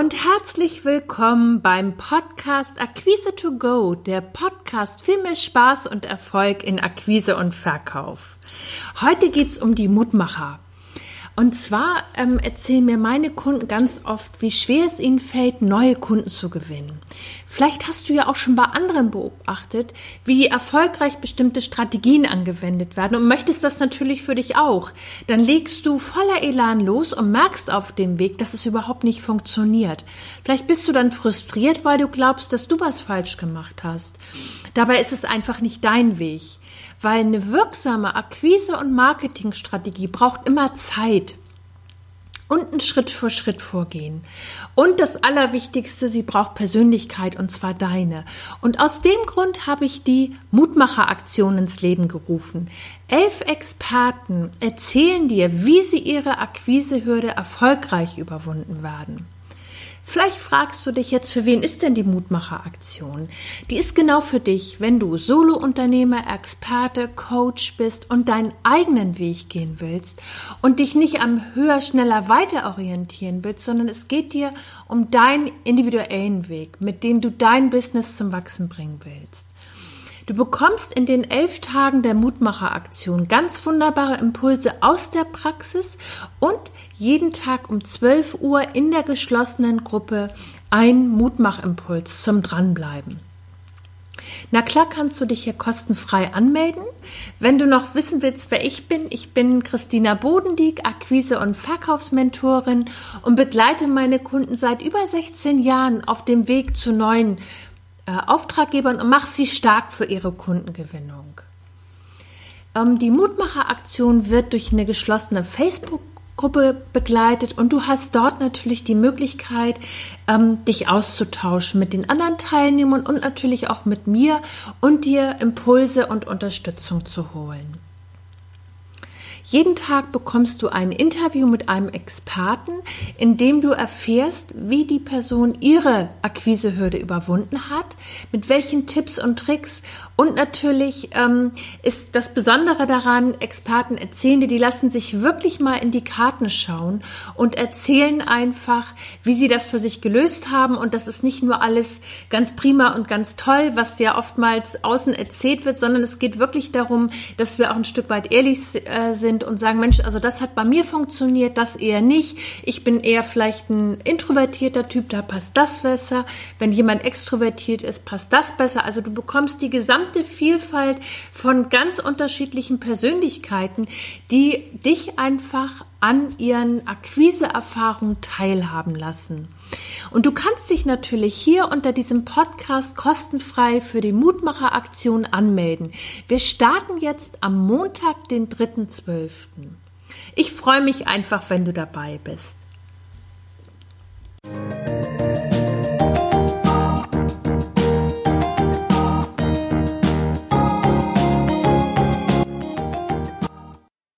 und herzlich willkommen beim Podcast Akquise to Go, der Podcast für mehr Spaß und Erfolg in Akquise und Verkauf. Heute geht's um die Mutmacher. Und zwar ähm, erzählen mir meine Kunden ganz oft, wie schwer es ihnen fällt, neue Kunden zu gewinnen. Vielleicht hast du ja auch schon bei anderen beobachtet, wie erfolgreich bestimmte Strategien angewendet werden und möchtest das natürlich für dich auch. Dann legst du voller Elan los und merkst auf dem Weg, dass es überhaupt nicht funktioniert. Vielleicht bist du dann frustriert, weil du glaubst, dass du was falsch gemacht hast. Dabei ist es einfach nicht dein Weg weil eine wirksame Akquise- und Marketingstrategie braucht immer Zeit und ein Schritt für Schritt vorgehen. Und das Allerwichtigste, sie braucht Persönlichkeit und zwar deine. Und aus dem Grund habe ich die Mutmacheraktion ins Leben gerufen. Elf Experten erzählen dir, wie sie ihre Akquisehürde erfolgreich überwunden werden. Vielleicht fragst du dich jetzt, für wen ist denn die Mutmacheraktion? Die ist genau für dich, wenn du Solo-Unternehmer, Experte, Coach bist und deinen eigenen Weg gehen willst und dich nicht am höher, schneller, weiter orientieren willst, sondern es geht dir um deinen individuellen Weg, mit dem du dein Business zum Wachsen bringen willst. Du bekommst in den elf Tagen der Mutmacheraktion ganz wunderbare Impulse aus der Praxis und jeden Tag um 12 Uhr in der geschlossenen Gruppe ein Mutmachimpuls zum Dranbleiben. Na klar kannst du dich hier kostenfrei anmelden. Wenn du noch wissen willst, wer ich bin, ich bin Christina Bodendieck, Akquise- und Verkaufsmentorin und begleite meine Kunden seit über 16 Jahren auf dem Weg zu neuen äh, Auftraggebern und mach sie stark für ihre Kundengewinnung. Ähm, die Mutmacheraktion wird durch eine geschlossene Facebook Gruppe begleitet und du hast dort natürlich die Möglichkeit, ähm, dich auszutauschen mit den anderen Teilnehmern und natürlich auch mit mir und dir Impulse und Unterstützung zu holen. Jeden Tag bekommst du ein Interview mit einem Experten, in dem du erfährst, wie die Person ihre Akquisehürde überwunden hat, mit welchen Tipps und Tricks. Und natürlich ähm, ist das Besondere daran, Experten erzählen dir, die lassen sich wirklich mal in die Karten schauen und erzählen einfach, wie sie das für sich gelöst haben. Und das ist nicht nur alles ganz prima und ganz toll, was ja oftmals außen erzählt wird, sondern es geht wirklich darum, dass wir auch ein Stück weit ehrlich äh, sind sind und sagen, Mensch, also das hat bei mir funktioniert, das eher nicht. Ich bin eher vielleicht ein introvertierter Typ, da passt das besser. Wenn jemand extrovertiert ist, passt das besser. Also du bekommst die gesamte Vielfalt von ganz unterschiedlichen Persönlichkeiten, die dich einfach an ihren Akquiseerfahrungen teilhaben lassen. Und du kannst dich natürlich hier unter diesem Podcast kostenfrei für die Mutmacheraktion anmelden. Wir starten jetzt am Montag, den 3.12. Ich freue mich einfach, wenn du dabei bist.